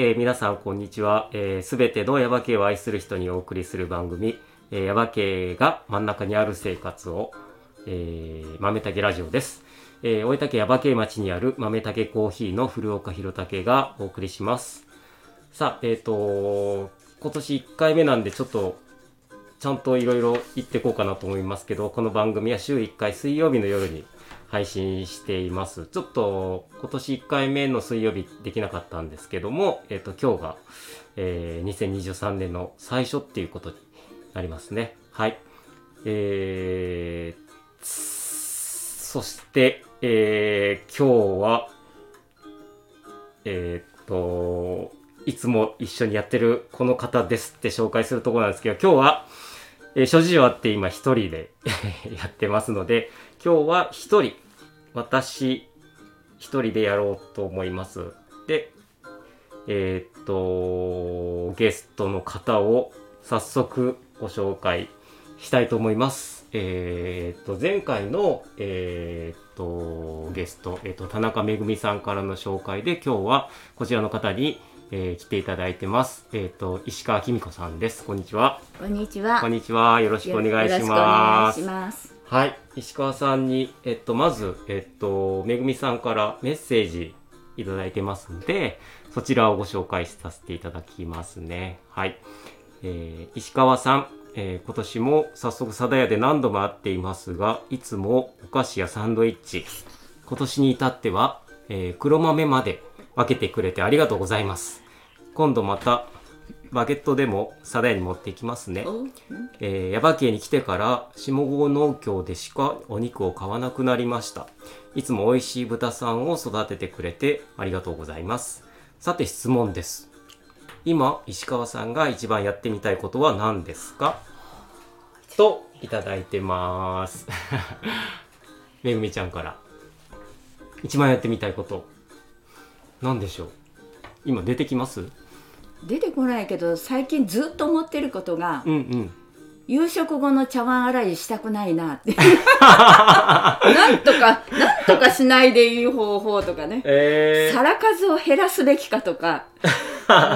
えー皆さんこんにちは。す、えー、べ、てのヤバ系を愛する人にお送りする番組、えー、ヤバ系が真ん中にある生活を、えー、豆竹ラジオです。えー、大分県ヤバ系町にある豆竹コーヒーの古岡弘武がお送りします。さあ、えっ、と今年1回目なんでちょっと、ちゃんといろいろ言っていこうかなと思いますけど、この番組は週1回水曜日の夜に配信しています。ちょっと今年1回目の水曜日できなかったんですけども、えっ、と今日が、えー2023年の最初っていうことになりますね。はい。えー、そして、えー今日は、えーっと、いつも一緒にやってるこの方ですって紹介するところなんですけど、今日は、えー諸事情あって今一人で やってますので、今日は一人、私一人でやろうと思います。で、えーっと、ゲストの方を早速ご紹介したいと思います。えーっと、前回の、えーっと、ゲスト、えーっと、田中めぐみさんからの紹介で、今日はこちらの方に、えー来ていただいてます。えーっと、石川きみこさんです。こんにちは。こんにちは。こんにちは。よろしくお願いしよろしくお願ますいし。ます。はい、石川さんに、えっと、まず、えっと、めぐみさんからメッセージいただいてますので、そちらをご紹介させていただきますね。はい。えー石川さん、えー今年も早速、サダヤで何度も会っていますが、いつもお菓子やサンドイッチ、今年に至っては、えー黒豆まで分けてくれてありがとうございます。今度また、バゲットでもサダヤに持っていきますね。おえー、耶馬渓に来てから下郷農協でしかお肉を買わなくなりました。いつも美味しい豚さんを育ててくれてありがとうございます。さて質問です。今石川さんが一番やってみたいことは何ですか？といただいてます。めぐみちゃんから。一番やってみたいこと。何でしょう？今出てきます？出てこないけど最近ずっと思ってることがうんうん。夕食後の茶碗洗いしたくないなって。なんとかなんとかしないでいい方法とかね。えー、皿数を減らすべきかとか。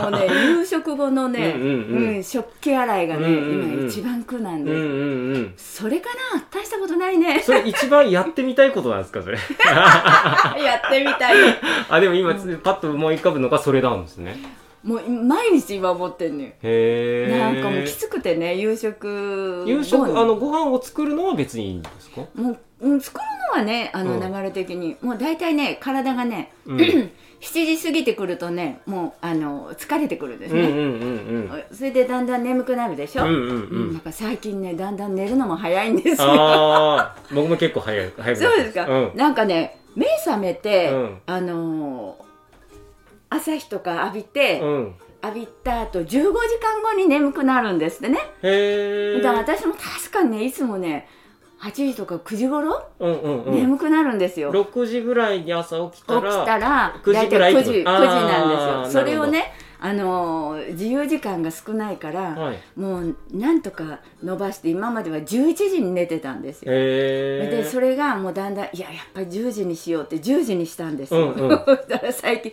もうね 夕食後のね、うんうんうん。食器洗いがね、うんうんうん。今一番苦なんで、うんうんうん。それかな？大したことないね。それ一番やってみたいことなんですかそれ？やってみたい。あでも今パッと思い浮かぶのがそれなんですねもう毎日今思ってんのよ。へえなんかもうきつくてね夕食夕食あのご飯を作るのは別にいいんですか？もう、うん、作るのはねあのうん。流れ的に、もう大体ね体がね、うん。7時過ぎてくるとねもうあの疲れてくるんですね、うんうんうんそれでだんだん眠くなるでしょ、うんうんうん。ううんなんか最近ねだんだん寝るのも早いんですよ。ああ僕も結構早い早くなってそうですか、うん。なんかね目覚めて、うん。あのー朝日とか浴びて、うん。浴びた後15時間後に眠くなるんですってね、へえだから私も確かにねいつもね8時とか9時頃、うんうんうん。眠くなるんですよ。6時ぐらいに朝起きた起きらたら9時ぐらい大体9時9時なんですよ。それをねあのー自由時間が少ないから、はい。もうなんとか伸ばして今までは11時に寝てたんですよ、でそれがもうだんだんいややっぱり10時にしようって10時にしたんですよ、うんうん。そしたら最近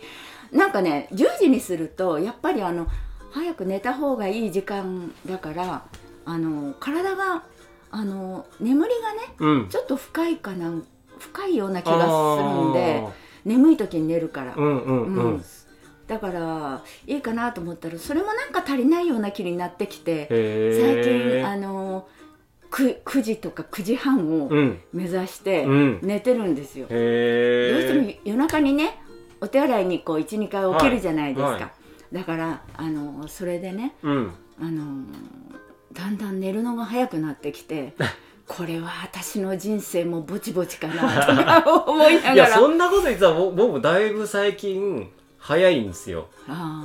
なんかね10時にするとやっぱりあの早く寝た方がいい時間だからあの体があの眠りがねうん。ちょっと深いかな深いような気がするんで眠い時に寝るから、うんうんうん、うん。だからいいかなと思ったらそれもなんか足りないような気になってきてへ最え近あの 9, 9時とか9時半をうん。目指してうん。寝てるんですよ。どうへしても夜中にねお手洗いにこう12回起きるじゃないですか、はいはだからあのそれでねうん。あのだんだん寝るのが早くなってきて これは私の人生もぼちぼちかなとか思いないがら。やそんなこと言ってたら僕だいぶ最近早いんですよ。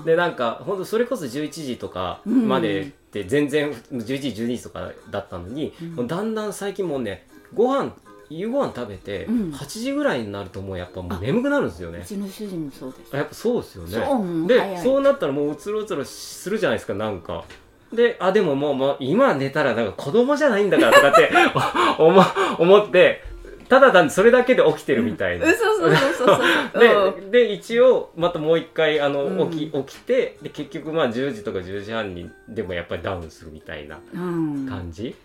でなんか本当それこそ11時とかまでって全然11時12時とかだったのに、うん。だんだん最近もうねご飯夕ご飯食べてうん。8時ぐらいになるともうやっぱもう眠くなるんですようねちの主人もそうです。やっぱそうですよね。そうもうで早い。そうなったらもううつろうつろするじゃないですかなんか。であでももうもう今寝たらなんか子供じゃないんだからとかって 思思ってただ単にそれだけで起きてるみたいな。そうそうそうそうそう。うんでで一応またもう一回あの、うん。起き起きてで結局まあ10時とか10時半にでもやっぱりダウンするみたいなうん。感じ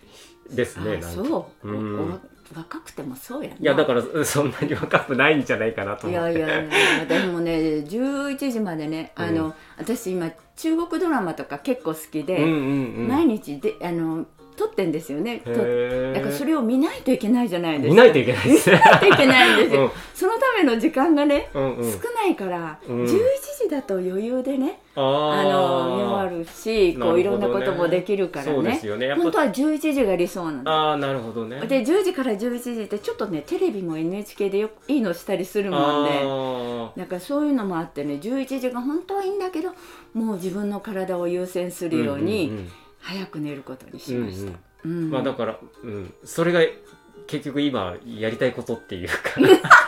ですね、あなんか。そう、うん。おお若くてもそうやな。いやだからそんなに若くないんじゃないかなとい思って。やいやいやでもね 11時までねあの、私今中国ドラマとか結構好きで、うんうんうん。毎日であの撮ってんですよね。だからそれを見ないといけないじゃないですか。見ないといけないです。ね見ないといけないんですよ、うん。そのための時間がね、うんうん。少ないから、うん。11時だと余裕でねああのるしこういろんなこともできるからね。ね。本当は11時が理想なんだああなるほどね。で10時から11時ってちょっとねテレビも NHK でよいいのしたりするもんであだからそういうのもあってね11時が本当はいいんだけどもう自分の体を優先すーるように、んんん。早く寝ることにしました、うん。まあだから、うん、それが結局今やりたいことっていうか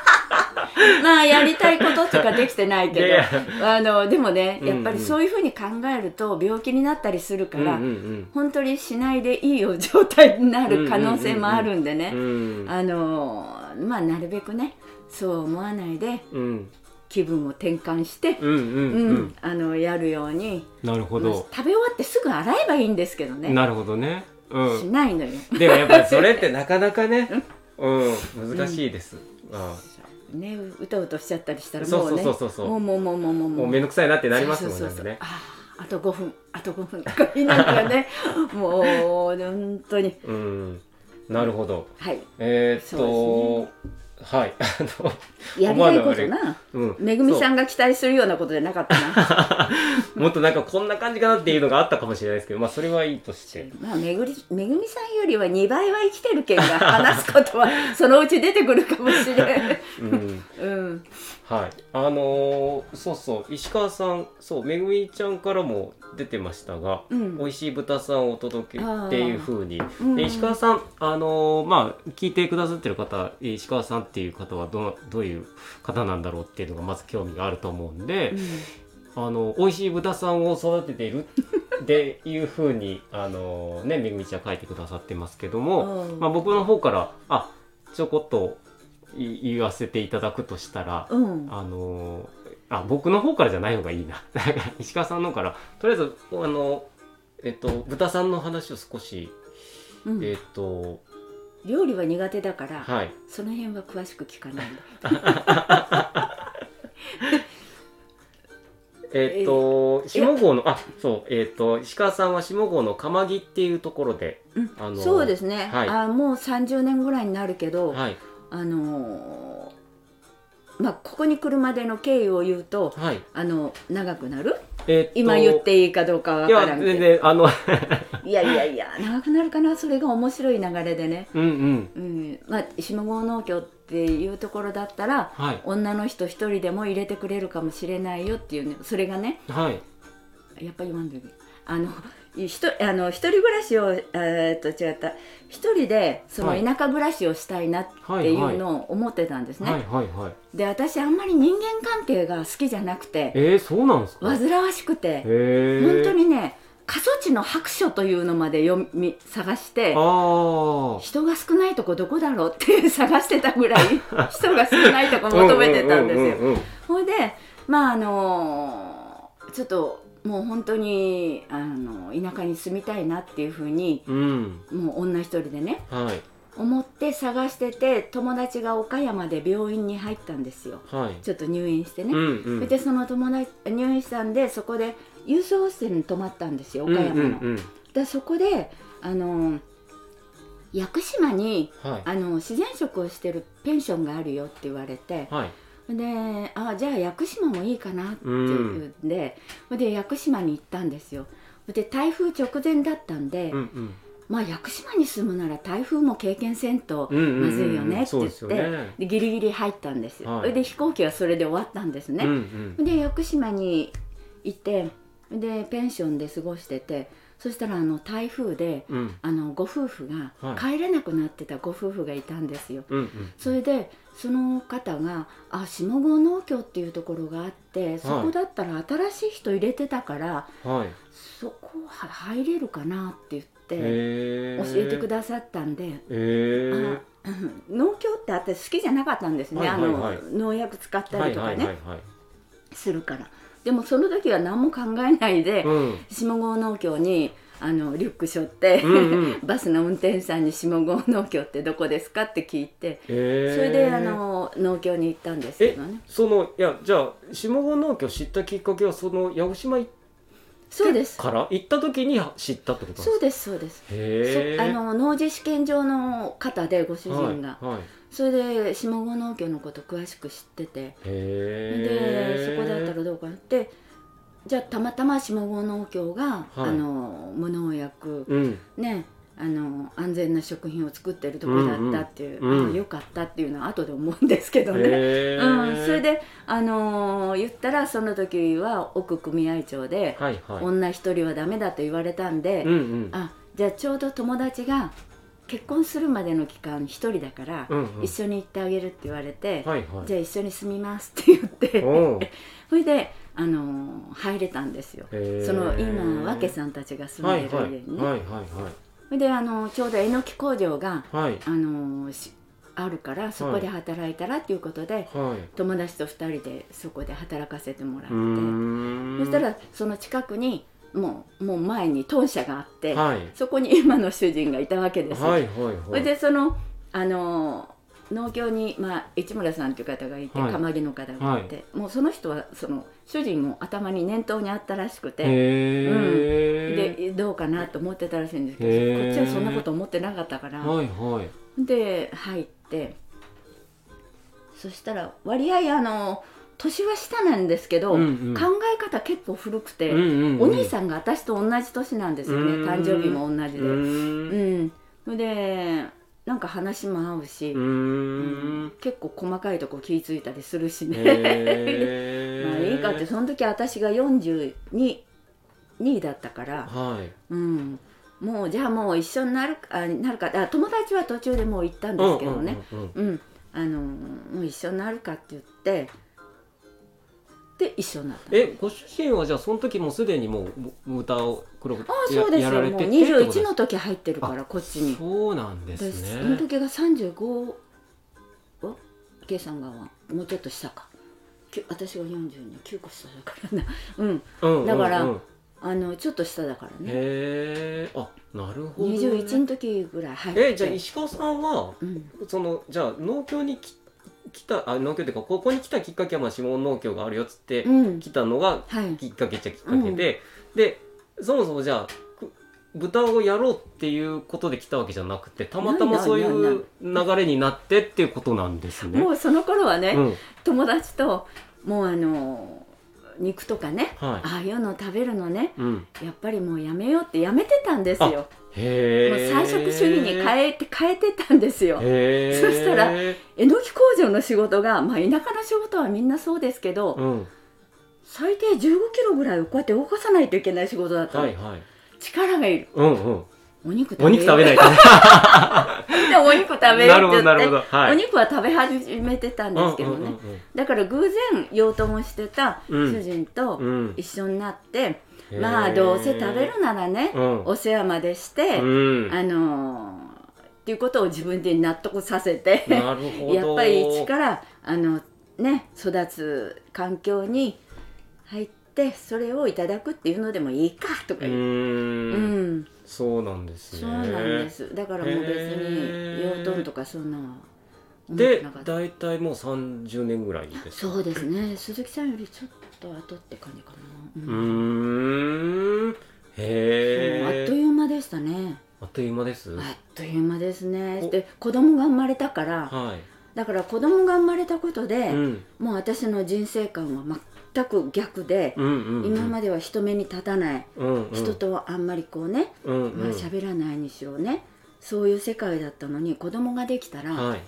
まあやりたいこととかできてないけどあのでもねうんうん。やっぱりそういうふうに考えると病気になったりするから、うんうん。本当にしないでいいよ状態になる可能性もあるんでね、うんうんあのまあなるべくねそう思わないでうん。気分を転換して、うんうんうん。うんあのやるように。なるほまあど食べ終わってすぐ洗えばいいんですけどね。なるほどね。うしんないのよ。でもやっぱりそれってなかなかねうん難しいです。あねうとうとしちゃったりしたらそうそうもうねそうそうそう。もうもうもうもうもうもう。めんどくさいなってなりますもんね。あと5分あと5分とか言いながらね。もう本当に。うん。なるほど。はい。えーっとはい。あのやりたいことな。うん。めぐみさんが期待するようなことじゃなかったな。もっとなんかこんな感じかなっていうのがあったかもしれないですけどまあそれはいいとして。まあめぐりめぐみさんよりは2倍は生きてるけんが話すことはそのうち出てくるかもしれんうんうんはい。あのーそうそう。石川さんそうめぐみちゃんからも出てましたが、うん。美味しい豚さんをお届けっていう風に。うんで石川さんあのーまあ聞いてくださってる方石川さんっていう方はどうどういう方なんだろうっていうのがまず興味があると思うんで、あの美味しい豚さんを育てているっていうふうにあのねめぐみちゃん書いてくださってますけども、うん。まあ、僕の方からあちょこっとい言わせていただくとしたら、うん。あのあ僕の方からじゃない方がいいな。石川さんの方から。とりあえずあのえっと豚さんの話を少し、うん。えっと料理は苦手だから、はい。その辺は詳しく聞かないんだ えっと下郷のあそうえっと石川さんは下郷の釜木っていうところで、うん。あのそうですね、はい。あもう30年ぐらいになるけど、はいあのーまあここに来るまでの経緯を言うとはい。あの長くなる？え今言っていいかどうかわいやからんけど。全然あの いやいやいや長くなるかな？それが面白い流れでね、うんうん。うん。まあ、下郷農協っていうところだったらはい。女の人一人でも入れてくれるかもしれないよっていうねそれがねはい。やっぱり言わんといけないあのいひとあの一人暮らしをえーっと違った。一人でそのはい。田舎暮らしをしたいなっていうのを思ってたんですね、はい。はい。はい。で私あんまり人間関係が好きじゃなくてえー、そうなんですか？へ煩わしくてえ本当にね過疎地の白書というのまで読み探して人が少ないとこどこだろうって探してたぐらい 人が少ないとこ求めてたんですよ。ほいでまああのちょっともう本当にあの田舎に住みたいなっていうふうにうん。もう女一人でねはい。思って探してて友達が岡山で病院に入ったんですよ。はい。ちょっと入院してね。うんうん。でその友達入院したんでそこで郵送ホステルに泊まったんですよ岡山の。うんうんうん。でそこであの屋久島にはい。あの自然食をしてるペンションがあるよって言われてはいであじゃあ屋久島もいいかなっていうん。で、で屋久島に行ったんですよ。で台風直前だったんで、うんうん。まあ屋久島に住むなら台風も経験せんとうんうんうんまずいよねって言って、よね。でギリギリ入ったんですよ、はい。で飛行機はそれで終わったんですね、うんうん。で屋久島に行ってでペンションで過ごしててそしたらあの台風でうん。あのご夫婦がはい。帰れなくなってたご夫婦がいたんですよ。うんうん。それでその方が「あ下郷農協っていうところがあってそこだったら新しい人入れてたから、はい。そこは入れるかな」って言ってへ教えてくだださったんで。へえあ 農協って私好きじゃなかったんですね、あの農薬使ったはいりとかね、するから。でもその時は何も考えないで、うん。下郷農協にあのリュック背負って、うんうん。バスの運転手さんに下郷農協ってどこですかって聞いてへえそれであの農協に行ったんですけえどね。そのいやじゃあ下郷農協知ったきっかけはその八尾島行っそうです。から？行った時に知ったってことなんそうですそうです。あの農事試験場の方でご主人が、はいはい。それで下郷農協のこと詳しく知ってて。でそこだったらどうかなってじゃあたまたま下郷農協が、はい。あの無農薬うん。ねあの安全な食品を作ってるところだったっていう、うんうんあよかったっていうのは後で思うんですけどね。うん、それで、あのー言ったらその時は奥組合長で、はいはい。女一人はダメだと言われたんで、うんうん。あじゃあちょうど友達が結婚するまでの期間一人だから、うんうん。一緒に行ってあげるって言われて、はいはい。じゃあ一緒に住みますって言って それで、あのー入れたんですよ。その今わけさんたちが住んでる家にね。はいはいであのちょうどえのき工場がはい。はいあのしあるからそこで働いたらっていうことで、はい。友達と2人でそこで働かせてもらって。そしたらその近くにもうもう前に豚舎があって、はい。そこに今の主人がいたわけですよ。はいはいでそのあの農協に、まあ、市村さんという方がいて、はい。釜木の方がいて、もうその人はその主人も頭に念頭にあったらしくて。へえでどうかなと思ってたらしいんですけど、こっちはそんなこと思ってなかったから、はいはい。で入ってそしたら割合あの年は下なんですけど、うんうん。考え方結構古くて、うんうんうん。お兄さんが私と同じ年なんですよね。うん。誕生日も同じで。ううん。でなんか話も合うし、うーん。結構細かいとこ気ぃ付いたりするしね。へ まあいいかってその時私が42 2位だったから、はい。うん、もうじゃあもう一緒になるかあなるかあ友達は途中でもう行ったんですけどね、うんうんうんうんあのもう一緒になるかって言ってで一緒になった。えご主人はじゃあその時もうすでにもうぶ豚を黒くああそうですやよ。もうられててってことです21の時入ってるからこっちに。そうなんでです。すねその時が35お計算がもうちょっと下か。私が429個下だからな。うん。うんうんだからうんあのちょっと下だからね。へえあなるほどね。21の時ぐらい入って。えじゃあ石川さんはうん。そのじゃあ農協にき来たあ農協っていうかここに来たきっかけはまあ下農協があるよっつってうん。来たのがはい。きっかけっちゃきっかけで、でそもそもじゃあく豚をやろうっていうことで来たわけじゃなくてたまたまそういう流れになってっていうことなんですね。もうその頃はね、うん。友達ともうあの肉とかねはい。ああいうの食べるのねうん、やっぱりもうやめようってやめてたんですよ。もう菜食主義に変えて変えてたんですよ。へそしたらええのき工場の仕事が、まあ、田舎の仕事はみんなそうですけど、うん。最低1 5キロぐらいをこうやって動かさないといけない仕事だったの、はいはい。力がいる。うんうんお肉食べお肉食べないとね。でお肉食べよう って言って。はい。お肉は食べ始めてたんですけどね、うんうんだから偶然養豚をしてた主人とうん。うん一緒になって、うんまあどうせ食べるならね、うん。お世話までして、うん。あのーっていうことを自分で納得させてやっぱり一からあのね育つ環境に入ってそれをいただくっていうのでもいいかとかう言う、うん。んそうなんですね。そうなんです。だからもう別に養豚とかそんなで大体もう30年ぐらいです。かそうですね。鈴木さんよりちょっと後って感じかな、ううんーん。へもうあっえという間でしたね。あっという間です。あっという間ですね。お。で子供が生まれたから。はだから子供が生まれたことで、いうん。もう私の人生観は全く逆で、今までは人目に立たない、うんうん。人とはあんまりこうね、うんうん。まあ喋らないにしろね。そういう世界だったのに子供ができたら、はい。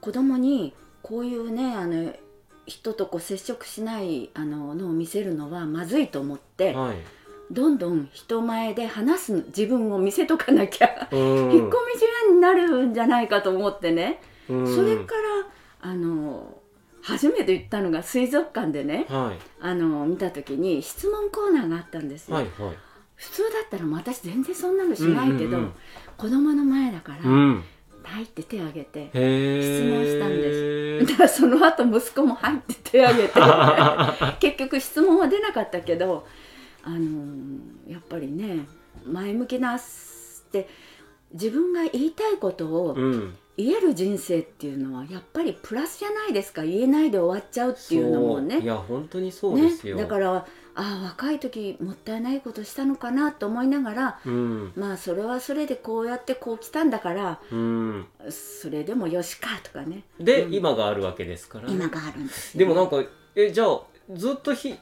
子供にこういうねあの人とこう接触しないあののを見せるのはまずいと思って、はい。どんどん人前で話す自分を見せとかなきゃ、うん。引っ込み思案になるんじゃないかと思ってね、うん。それからあの初めて行ったのが水族館でねはあの見た時に質問コーナーがあったんですいよ、はいはい。普通だったらもう私全然そんなのしないけど、うんうんうん。子供の前だから、うん。入って手を挙げて質問したんで だからその後息子も入って手を挙げて 結局質問は出なかったけどあのーやっぱりね前向きなって自分が言いたいことをうん言える人生っていうのはやっぱりプラスじゃないですか。言えないで終わっちゃうっていうのもそう。いねや本当にそうですよ、ね。だからああ若い時もったいないことしたのかなと思いながらうん。まあそれはそれでこうやってこう来たんだからうん。それでもよしかとかね。で、うん。今があるわけですからね。今があるんですよ。でもなんかえじゃあずっとひ引っ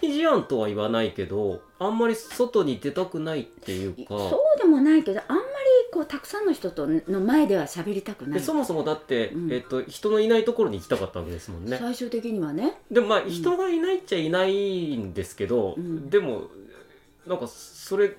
込み思案とは言わないけどあんまり外に出たくないっていうか。そうでもないけどあんまりこうたくさんの人との前では喋りたくない。でそもそもだって、うん。えっと、人のいないところに行きたかったわけですもんね。最終的にはね。でもまあん。人がいないっちゃいないんですけど、うん。でもなんかそれ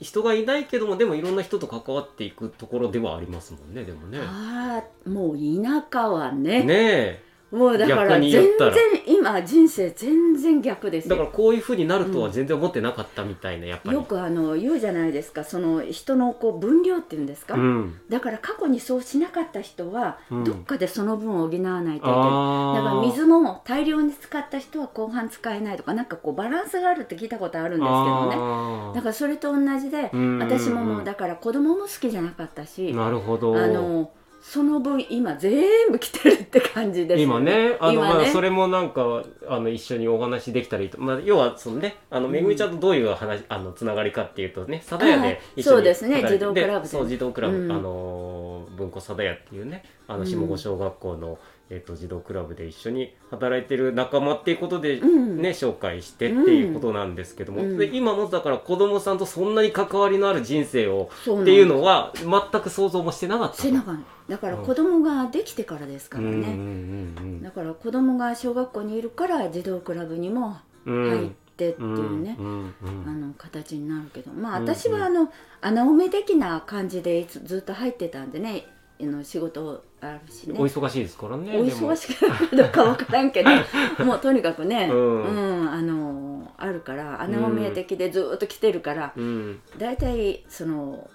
人がいないけどもでもいろんな人と関わっていくところではありますもんねでもね。ああもう田舎はね。ねもうだから逆全然今人生全然逆ですだからこういうふうになるとは全然思ってなかったみたいなやっぱり。よくあの言うじゃないですか。その人のこう分量っていうんですか、うん、だから過去にそうしなかった人は、うん。どっかでその分を補わないといけない。あだから水も大量に使った人は後半使えないとかなんかこうバランスがあるって聞いたことあるんですけどね。だからそれと同じでうん。私ももうだから子供も好きじゃなかったしなるほど。あのその分今全部来てるって感じです今ねあの今ね。まあそれもなんかあの一緒にお話できたらいいと、まあ、要はそのねあのうん。めぐみちゃんとどういう話あのつながりかっていうとね貞屋で一緒にそうですね。児童クラブでそう児童クラブ、うん。あの文庫貞屋っていうねあのうん。下郷小学校の、えっと児童クラブで一緒に働いてる仲間っていうことで、うん。ね紹介してっていうことなんですけども、うん。で今もだから子供さんとそんなに関わりのある人生をっていうのは全く想像もしてなかったと。背中にだから子供ができてからですからね、だから子供が小学校にいるから児童クラブにもうん。入ってっていうね、うんうんうんあの形になるけどまあうん私はあの穴埋め的な感じでずっと入ってたんでねあの仕事あるしねお忙しいですからね。お忙しくなるかどうかわからんけど もうとにかくね、ううんんあのあるから穴埋め的でずっと来てるから、うん。大体その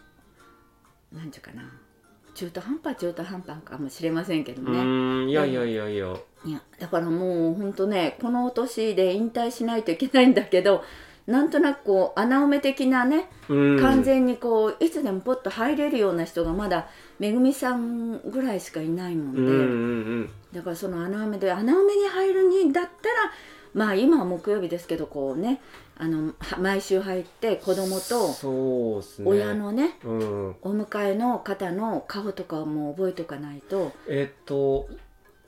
なんていうかな中途半端中途半端かもしれませんけどうね、ん。いやいやいやいや。いやだからもうほんとねこの年で引退しないといけないんだけどなんとなくこう穴埋め的なねうん。完全にこういつでもポッと入れるような人がまだめぐみさんぐらいしかいないもんで、うんうんだからその穴埋めで穴埋めに入るにだったらまあ今は木曜日ですけどこうねあのは毎週入って子供うん。と。親。のねうん。お迎えの方の顔とかも覚えとかないと、えっと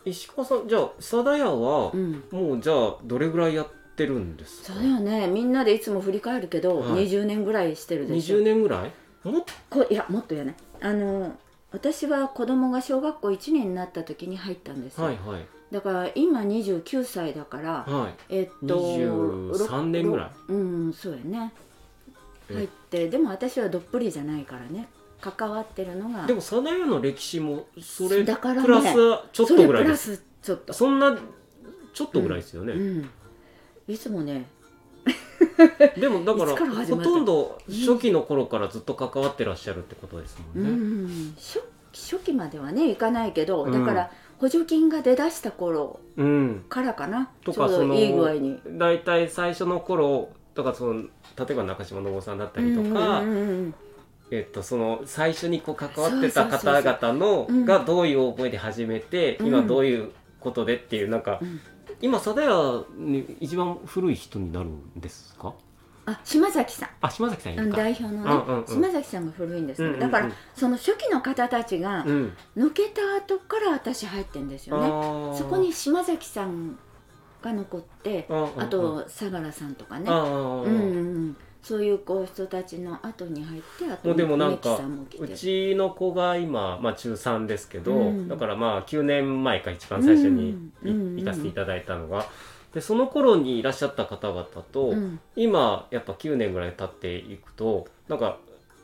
石川さんじゃあ貞屋はうん、もうじゃあどれぐらいやってるんですか？そうだよね。みんなでいつも振り返るけど、はい。20年ぐらいしてるで二しょ。十年ぐらい？もっこいやもっとやね。あの私は子供が小学校1年になった時に入ったんですよ、はいはい。だから今29歳だからはい。えっと23年ぐらい？ろうんそうやね。え。入ってでも私はどっぷりじゃないからね。関わってるのが。でも貞屋の歴史もそれだからね。プラスちょっとぐらいです。そちょっと。そんなちょっとぐらいですよね。うんいつもね。でもだからほとんど初期の頃からずっと関わってらっしゃるってことですもうんね。ん初初期まではねいかないけどうん。だから補助金が出だした頃うん。からかな。とかそのいい具合に。大体最初の頃とかその例えば中島信夫さんだったりとか、うんうんうんえっと、その最初にこう関わってた方々のうんがどういう思いで始めて、うん。今どういうことでっていうなんか、うん今貞屋に一番古い人になるんですか？あ島崎さん。あ島崎さんいか。代表のね、うんうんうん。島崎さんが古いんですよ、うんうんうん。だからその初期の方たちがうん、抜けた後から私入ってんですよね。あー。そこに島崎さんが残ってうんうんうん。あと相良さんとかね。あー。うんうんうんそういうこう人たちの後に入ってあともうでもなんかうちの子が今、まあ、中3ですけど、うん。だからまあ9年前か一番最初にいうん。うん。行かせていただいたのがでその頃にいらっしゃった方々と、うん。今やっぱ9年ぐらい経っていくとなんか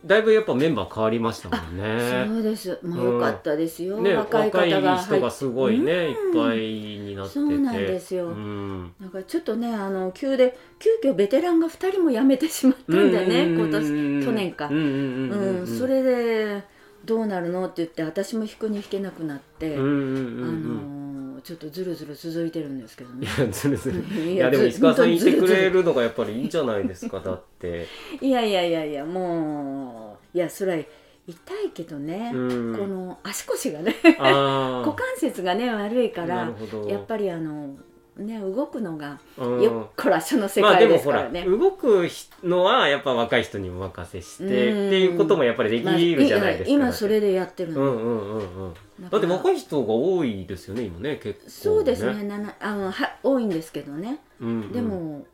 だいぶやっぱメンバー変わりましたもんね。そうです。もう良かったですよ、ね、若い方が人がすごいね、いっうんぱいになってて。そうなんですよ。うん。なんかちょっとねあの急で急遽ベテランが2人も辞めてしまったんだよね、今年。去年か。うんうんうんうん、うんそれでどうなるのって言って私も引くに引けなくなって、うんちょっとずるずる続いてるんですけどね。いやずるずるいいやでも石川さんいてくれるるのがやっぱりいいんじゃないですかだって。いやいやいやいやもういやそれは痛いけどね、うん。この足腰がね。あ 股関節がね悪いかならやっぱりあのね動くのがうん。よっこらしょの世まあで界もほらですからね。動くのはやっぱ若い人にお任せしてうん。っていうこともやっぱりできまあるじゃないですか、いや今それでやってるの、うんうんうんうんだって若い人が多いですよね今ね結構ね。そうですねななあのは多いんですけどね、うんうん。でも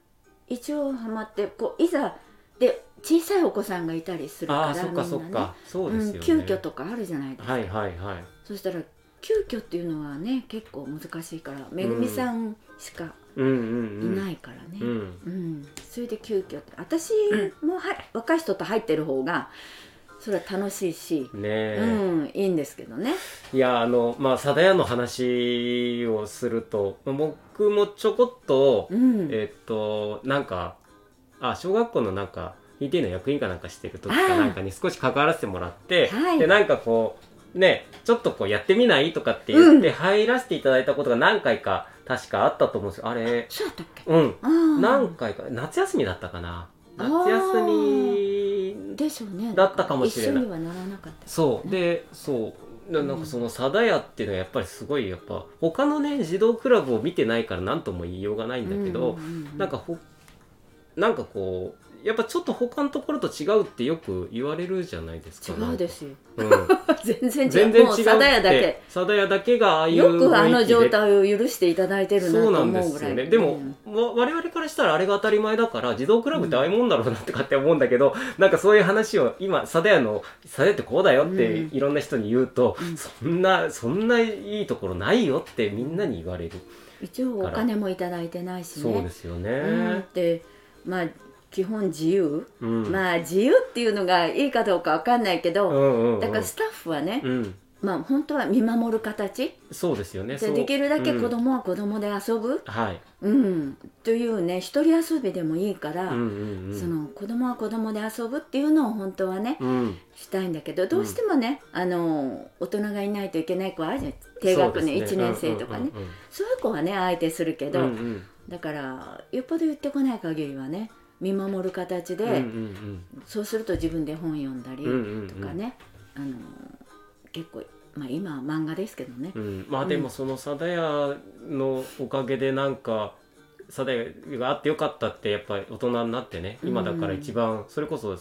一応ハマってこういざで小さいお子さんがいたりするからああそっかそっか。そうですよね、うん、急遽とかあるじゃないですか、はいはいはい。そしたら急遽っていうのはね結構難しいからめぐみさんしかうん。うんいうん。ないからね、うん。うんそれで急遽私もは若い人と入ってる方がそれは楽しいし、ねえ、うんいいんですけどね。いやあのまあ貞屋の話をすると僕もちょこっと、うん。えっとなんかあ小学校のなんか PTA の役員かなんかしてる時かなんかに少し関わらせてもらって、はい。でなんかこうねちょっとこうやってみないとかって言って入らせていただいたことが何回か確かあったと思うんですよ。あれそうやったっけ？うん。何回か夏休みだったかな夏休みでしょうね。だったかもしれない。一緒にはならなかった。そう。でそう。ななんかその貞屋っていうのはやっぱりすごいやっぱ他のね児童クラブを見てないから何とも言いようがないんだけど、うんうんうん。なんかほなんかこうやっぱちょっと他のところと違うってよく言われるじゃないですか。違うですよ。うん、全然違う。全然違うって。もう貞屋だけ。貞屋だけがああいうよくあの状態を許していただいてるなとそうなん思うぐらいですよね。でも、わ我々からしたらあれが当たり前だから児童クラブってああいうもんだろうなとかって思うんだけど、なんかそういう話を今貞屋の貞屋ってこうだよってうん。いろんな人に言うと、うん。そんなそんないいところないよってみんなに言われる、一応お金もいただいてないしねそうですようんね、でまあ基本自由、うん。まあ自由っていうのがいいかどうかわかんないけうど、んうんうん。だからスタッフはね、うん、まあ本当は見守る形。そうですよね。でできるだけうん。子供は子供で遊ぶ、はい、うん。というね一人遊びでもいいから、うんうんうん、その子供は子供で遊ぶっていうのを本当はね、うん。したいんだけどどうしてもね、あの大人がいないといけない子はあるじゃない低学年、1ね年生とかね、うんうんそういう子はね相手するけど、うんうん。だからよっぽど言ってこない限りはね見守る形で、うんうんうん。そうすると自分で本読んだりうんうんうん。とかね、あの結構、まあ、今は漫画ですけどね、うん、まあでもその貞屋のおかげでなんか貞屋があってよかったってやっぱり大人になってね。今だから一番、それこそ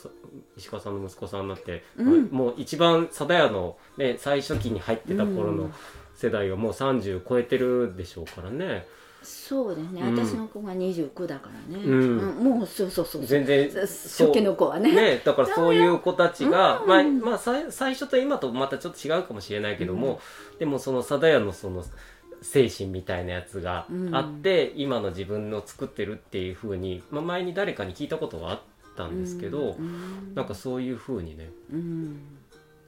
石川さんの息子さんになって、うん。もう一番貞屋の、ね、最初期に入ってた頃のうん。世代はもう30超えてるでしょうからねそうですね、うん。私の子が29だからね、うん。もうそうそうそうそう。全然初期の子はね。ね、だからそういう子たちが、うん。まあまあ、さ最初と今とまたちょっと違うかもしれないけども、でもその貞屋のその精神みたいなやつがあって、今の自分の作ってるっていうふうに、まあ、前に誰かに聞いたことはあったんですけど、うん。なんかそういうふうにね。うん。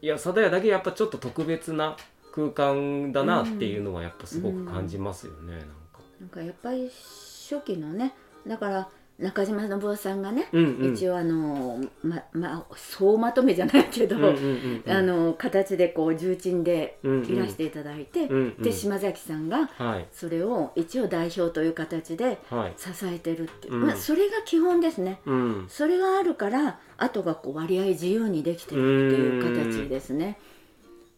いや貞屋だけやっぱちょっと特別な空間だなっていうのはやっぱすごく感じますよね、なんか。なんかやっぱり初期のねだから中島信夫さんがね、うんうん。一応あのままあ総まとめじゃないけど、うんうんうんうん。あの形でこう重鎮でいらしていただいて、うんうん。で島崎さんがはい。それを一応代表という形ではい。支えてるっていう、うん。まあ、それが基本ですね。うん。それがあるからあとがこう割合自由にできてるっていう形ですね。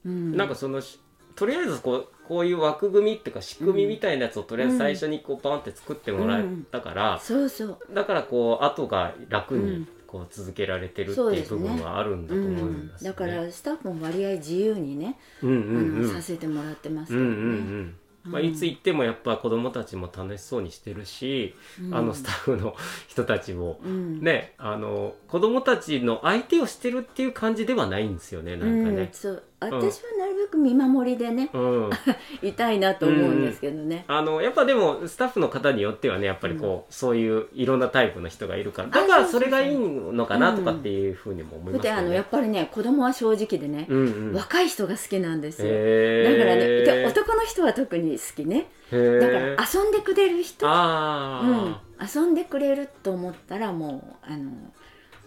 うん、なんかそのしとりあえずこうこういう枠組みっていうか仕組みみたいなやつをとりあえず最初にこうバンって作ってもらえたから、そうそう。だからこう後が楽にうんこう続けられてるっていう部分はあるんだと思いうんます、ねだからスタッフも割合自由にね、うんうんうん。させてもらってますうんうけどね。んうん。まあ、いつ行ってもやっぱ子供たちも楽しそうにしてるし、あのスタッフの人たちもうん。ねあの子供たちの相手をしてるっていう感じではないんですよねなんかね。うん、そう私はなるべく見守りでねうん。いたいなと思うんですけどね、あのやっぱでもスタッフの方によってはねやっぱりこう、そういういろんなタイプの人がいるからだからあそれがいいのかなとかっていうふうにも思いそれであのやますよねっぱりね子供は正直でね、うんうん。若い人が好きなんですよ、だからねで男の人は特に好きね。だから遊んでくれる人、あうん、遊んでくれると思ったらもうあの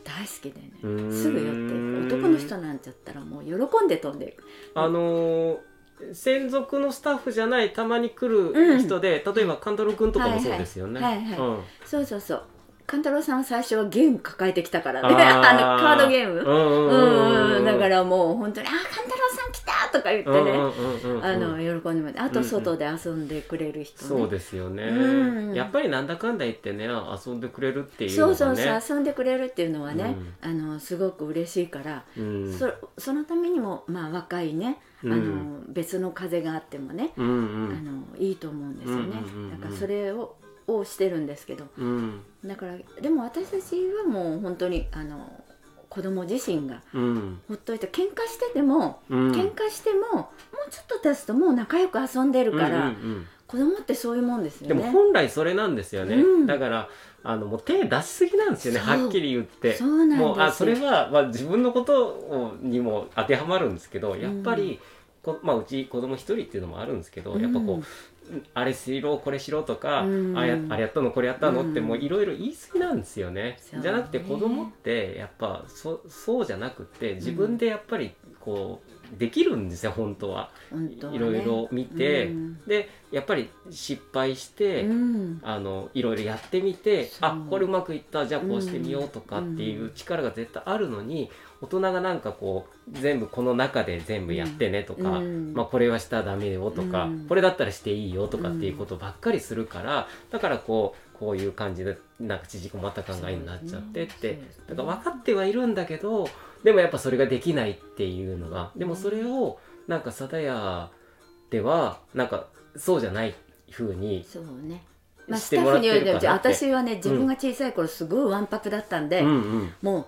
大好きでね。うーん。すぐ寄って男の人なんて言ったらもう喜んで飛んでいく。ああのー専属のスタッフじゃないたまに来る人で、例えば勘太郎くんとかもそうですよね。はいはいはい。うん。そうそうそう勘太郎さんは最初はゲーム抱えてきたからね。あのカードゲーム？うんうんううんん。うんだからもう本当に「あ勘太郎さん来た!」とか言ってね、うんうんうんうんあの喜んでもあと外で遊んでくれる人ね、そうですよね、うん。やっぱりなんだかんだ言ってね遊んでくれるっていうそうそうのがねそう遊んでくれるっていうのはね、あのすごく嬉しいから、うん。そそのためにもまあ若いね、うん。あの別の風があってもね、うんうあんのいいと思うんですよね、うんうんうんうん。だからそれををしてるんですけど。うん。だからでも私たちはもう本当にあの子供自身がうん。ほっといて喧嘩してても、うん。喧嘩してももうちょっと経つともう仲良く遊んでるから、うんうんうん。子供ってそういうもんですよでね。も本来それなんですよね、うん。だからあのもう手出しすぎなんですよね。はっきり言って。そうなんですよ。もうあそれは、まあ、自分のことをにも当てはまるんですけどやっぱり、こまあ、うち子供一人っていうのもあるんですけど、やっぱこうあれしろこれしろとか、うん。あやあれやったのこれやったのってうん。もういろいろ言い過ぎなんですよね、そうね。じゃなくて子供ってやっぱそそうじゃなくて自分でやっぱりこうできるんですよ本当は。本当はね。いろいろ見て、うん。でやっぱり失敗して、うん。あのいろいろやってみてあこれうまくいったじゃあこうしてみようとかっていう力が絶対あるのに大人がなんかこう全部この中で全部やってねとか、うん。まあ、これはしたらダメよとか、うん。これだったらしていいよとかっていうことばっかりするからだからこうこういう感じでなんか縮こまった考えになっちゃってって、だから分かってはいるんだけどでもやっぱそれができないっていうのがでもそれをなんか貞屋ではなんかそうじゃない風にそうね。まあ、スタッフによるとるかなって私はね自分が小さい頃すごいわんぱくだったんで、うんうん。もう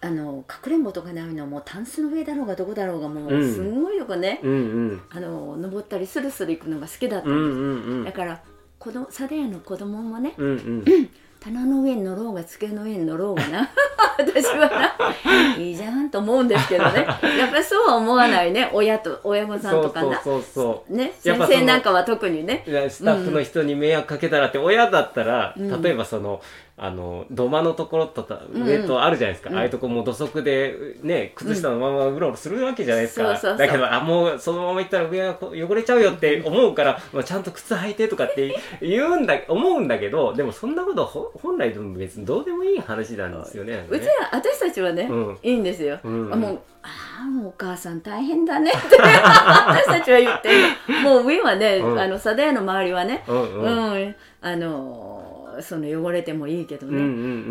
あのかくれんぼとかないのもうタンスの上だろうがどこだろうがもううん。すんごいとこね、うんうん。あの登ったりスルスル行くのが好きだったうんんです、うんうんだから子供サデヤの子供もねうん。うん棚の上に乗ろうが机の上に乗ろうがな。私はないいじゃんと思うんですけどね。やっぱりそうは思わないね。親と親御さんとかな。そうそうそね先生なんかは特にね。スタッフの人に迷惑かけたらって親だったら、うん。例えばそのあの土間のところと上とあるじゃないですか、うん。ああいうとこも土足でね靴下のままうろうろするわけじゃないですか、そうそうそう。だけどあもうそのまま行ったら上はこう汚れちゃうよって思うから、まあ、ちゃんと靴履いてとかって言うんだ思うんだけどでもそんなことほ本来でも別にどうでもいい話なんですよね。う。ちは私たちはね、うん。いいんですよ、うん。あもうああもうお母さん大変だねって 私たちは言ってる。もう上はね、うん。あの貞屋の周りはね、うんううんん。あのーその汚れてもいいけどね、うんうんう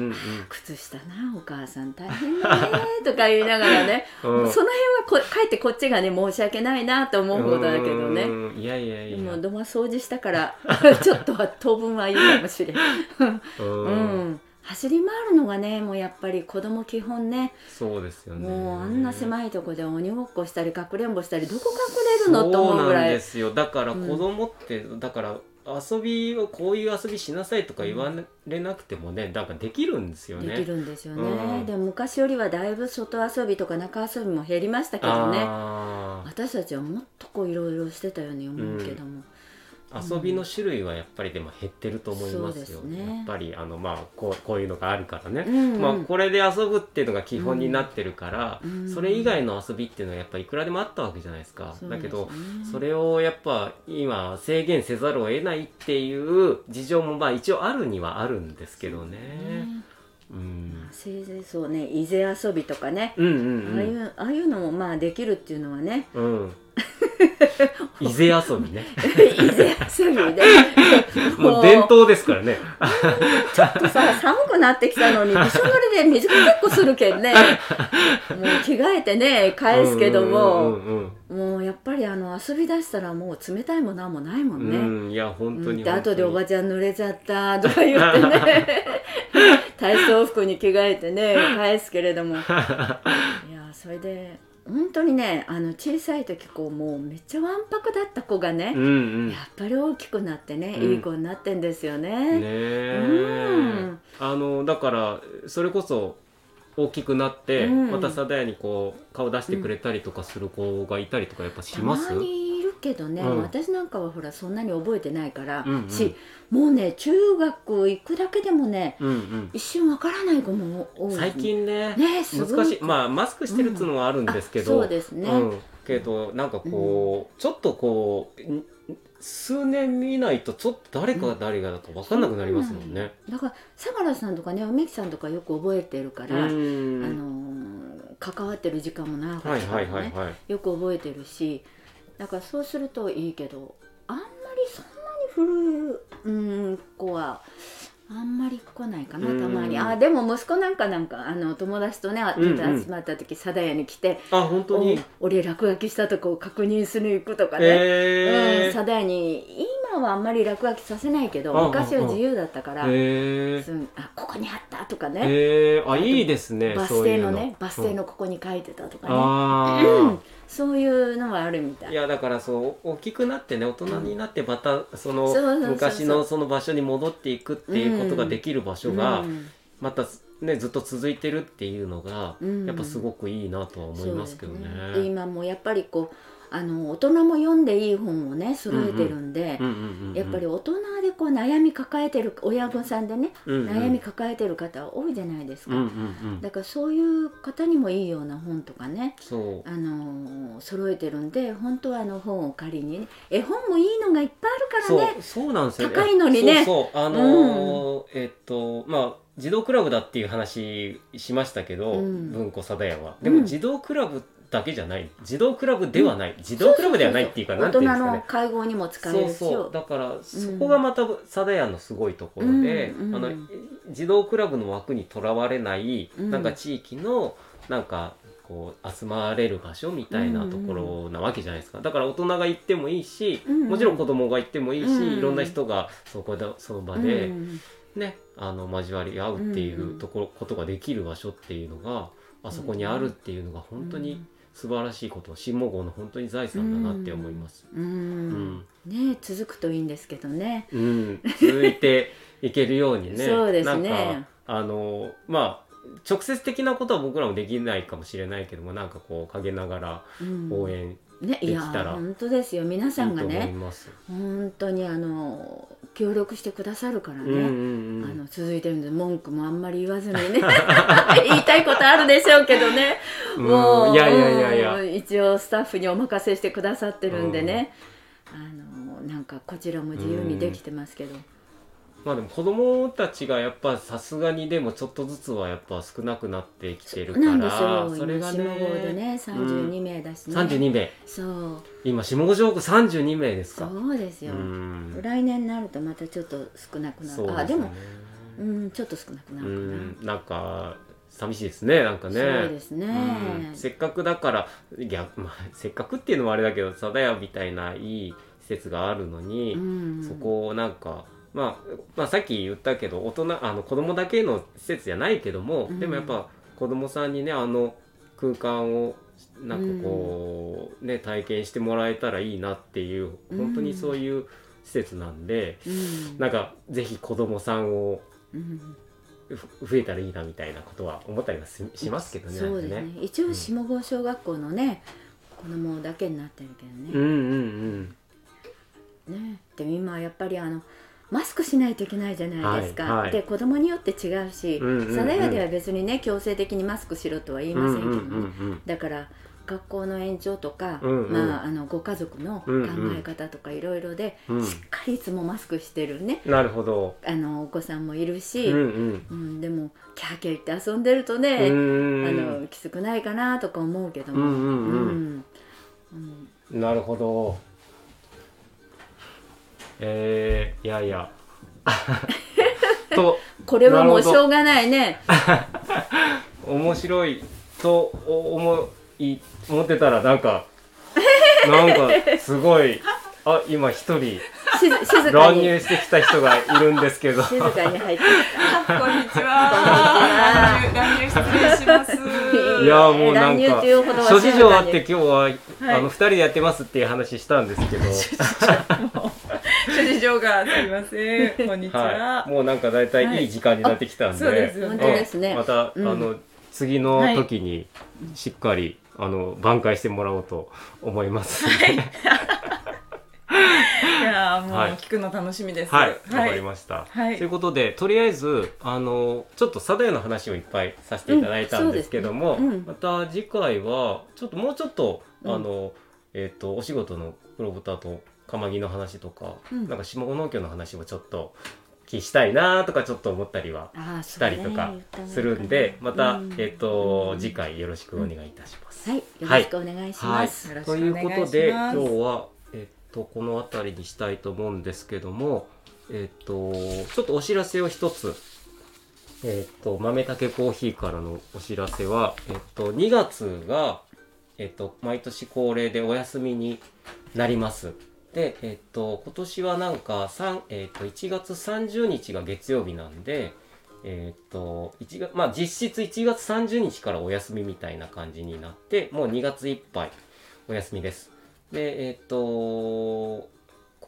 ん靴下なお母さん大変だねとか言いながらね、うん。その辺はこかえってこっちがね申し訳ないなと思うことだけどね。うんいやいやいでや。も土間掃除したから ちょっとは当分はいいかもしれん、ううん。ん、走り回るのがねもうやっぱり子供基本ね。そうですよね。もうあんな狭いとこで鬼ごっこしたりかくれんぼしたりどこ隠れるのと思うぐらいですよだから子供って、だから遊びをこういう遊びしなさいとか言われなくてもねなんかできるんですよね。できるんですよね、うん。でも昔よりはだいぶ外遊びとか中遊びも減りましたけどね。あ私たちはもっとこういろいろしてたように思うけども、ー遊びの種類はやっぱりでも減ってると思いますよ、そうですね。やっぱりあのまあこうこういうのがあるからね、うん。うんまあ、これで遊ぶっていうのが基本になってるから、うん。それ以外の遊びっていうのはやっぱいくらでもあったわけじゃないですか、すね。だけどそれをやっぱ今制限せざるを得ないっていう事情もまあ一応あるにはあるんですけどね。ね。うん、せいぜいそうね伊勢遊びとかね、うんうん。ああいうああいうのもまあできるっていうのはね。うん。うん。伊勢遊びね。伊勢遊び でもう伝統ですからね。ちょっとさ寒くなってきたのにびしょ濡れで水かけっこするけんねもう着替えてね返すけども、うんうんもうやっぱりあの遊び出したらもう冷たいもなんもないもうんんね。うん。うん、いや本当にうんで後でおばちちゃん濡れちゃったとか言ってね 体操服に着替えてね返すけれどもいやそれで本当にねあの小さい時こうもうめっちゃわんぱくだった子がね、うんうん。やっぱり大きくなってね、うん。いい子になってんですよね。ねえ、うん。あのだからそれこそ大きくなって、うん。またサダヤにこう顔出してくれたりとかする子がいたりとかやっぱします、たまにけどね、うん。私なんかはほらそんなに覚えてないから、うんうん。しもうね中学行くだけでもねうんうん。一瞬わからない子も多い。最近ねねすごい。難しい。まあマスクしてるっつうのはあるんですけあど、そうですね、うん、けどなんかこう、ちょっとこうん数年見ないとちょっと誰かが誰がだか分かんなくなりますもんね。だから相良さんとかね梅木さんとかよく覚えてるから、うん。あのー関わってる時間も長かはいったからね、はいはいはい。よく覚えてるしだからそうするといいけどあんまりそんなに古いうん子はあんまり来ないかなうん。たまに。あでも息子なんかなんかあの友達とねあうんうん。集まった時貞屋に来てあ本当に。「お俺落書きしたとこを確認する行く」とかね、うん、えー、貞屋に今はあんまり落書きさせないけどあ昔は自由だったから「えー、うんあここにあった」とかね、えー、あいいですね。バス停のねバス停うん。のここに書いてたとかね、あうん。あ。そういうのはあるみたい。いやだからそう大きくなってね大人になってまたその昔のその場所に戻っていくっていうことができる場所がうん。またねずっと続いてるっていうのがうん。やっぱすごくいいなとは思いますけどね。そうですで今もやっぱりこうあの大人も読んでいい本をね揃えてるんで、うんうん。うんうんやっぱり大人でこう悩み抱えてる親御さんでね、うんうん。悩み抱えてる方多いじゃないですか、うんうんうん。だからそういう方にもいいような本とかねあの揃えてるんで本当はあの本を借りにね絵本もいいのがいっぱいあるからそうねそうなんですよ。高いのにね。そうそう。あのーえっとまあ児童クラブだっていう話しましたけど、うん。文庫貞屋は。でうん。も児童クラブだけじゃない。児童クラブではない、児童クラブではないっていうかなんていうんですか大人のね会合にも使えるし。そうそう。だからそこがまた貞屋のすごいところで、あの児童クラブの枠にとらわれない、うん。なんか地域のなんかこう集まれる場所みたいなところなわけじゃないですか。だから大人が行ってもいいし、もちろん子供が行ってもいいし、うんいろんな人がそこでその場で、うん。ねあの交わり合うっていうところ、ことができる場所っていうのがあそこにあるっていうのが本当に素晴らしいこと新毛号の本当に財産だなって思います。うん。うん。ね続くといいんですけどね。うん、続いていけるようにね。そうですね。なんかあのまあ直接的なことは僕らもできないかもしれないけどもなんかこう陰ながらうん。応援ねいやできたら本当ですよ。皆さんがね。本当にあの協力してくださるからね、うんうんうんあの続いてるんで文句もあんまり言わずにね。言いたいことあるでしょうけどね。うんもういやいやいやいや。うん一応スタッフにお任せしてくださってるんでね、あのなんかこちらも自由にできてますけど、まあでも子供たちがやっぱさすがにでもちょっとずつはやっぱ少なくなってきてるからそれが今下郷でねね32名だしね、32名。そう。今下郷上区32名ですか。そうですよ、うん。来年になるとまたちょっと少なくなる、ね。あでもうんちょっと少なくなうるかな、ん。なんか寂しいですねなんかね。そうですね、うん。せっかくだからいや、まあ、せっかくっていうのもあれだけど貞屋みたいないい施設があるのに、うん。そこをなんか、まあ、まあさっき言ったけど大人あの子供だけの施設じゃないけども、うん。でもやっぱ子供さんにねあの空間をなんかこう、ね体験してもらえたらいいなっていう本当にそういう施設なんで、うん。なんかぜひ子供さんをうん。ふ増えたらいいなみたいなことは思ったりはししますけどね。そうですね。なんか一応下郷小学校のね子供だけになってるけどうんうんうん。ねね。でも今はやっぱりあのマスクしないといけないじゃないですか、はいはい。で子供によって違うしうんうんうん。佐賀屋では別にね強制的にマスクしろとは言いませんけどね、うんうんうんだから学校の延長とか、うんうん。まあ、あのご家族の考うんうん。え方とかいろいろで、うん。しっかりいつもマスクしてるね。なるほど。あのお子さんもいるし、うんうん。うん。でもキャーキャー言って遊んでるとね、うん。あのきつくないかなとか思うけども、うんうんうん。うん。うん。なるほど。えー、いやいや。とこれはもうしょうがないね。面白いと思い思ってたらなんか なんかすごいあ今一人乱に。入してきた人がいるんですけど。静かに入ってきた。にちは。乱入失礼します。いやもうなん乱入かというほどは諸事情あって静今日は、はい。あの二人でやってますっていう話したんですけど、諸事情がすいません。こんにちは。はい、もうなんかだいたい。いい時間になってきたんで、そうですね。当ですね。また、うん。あの次の時にしっかり、あの挽回してもらおうと思います。い。やーもうはい。聞くの楽しみです。はい、わ、かりました。はい。ということで、とりあえず、あの、ちょっと佐渡屋の話をいっぱいさせていただいたんですけども、うんね。うん。また次回は、ちょっともうちょっと、うん。あの、えっ、と、お仕事の黒豚と釜木の話とか、うん。なんか下農協の話もちょっと聞きしたいなとかちょっと思ったりはしたりとかするんで、また、えっ、と、次回回よろしくお願いいたします。はい。よろしくお願いします、よろしくということで今日は、えっと、この辺りにしたいと思うんですけども、えっと、ちょっとお知らせを一つ、えっと、豆たけコーヒーからのお知らせは、えっと、2月が、えっと、毎年恒例でお休みになります。で、えっと、今年はなんか、えっと、1月30日が月曜日なんで、えっと、1月、まあ実質1月30日からお休みみたいな感じになって、もう2月いっぱいお休みです。で、えっと、コ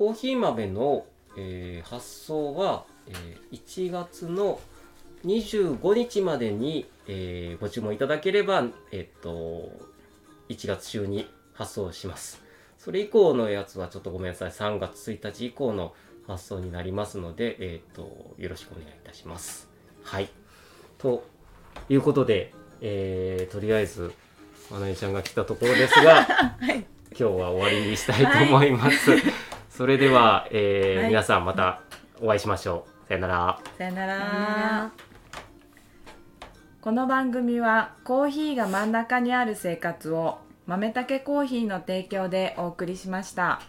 ーヒー豆の、えー発送は、えー1月の25日までに、えーご注文いただければ、えっと、1月中に発送します。それ以降のやつはちょっとごめんなさい。3月1日以降の発送になりますので、えっと、よろしくお願いいたします。はい。ということで、えーとりあえず、まなみちゃんが来たところですが、今日は終わりにしたいと思います。それでは、えーはい皆さんまたお会いしましょう。さよなら。さよなら。この番組はコーヒーが真ん中にある生活を豆たけコーヒーの提供でお送りしました。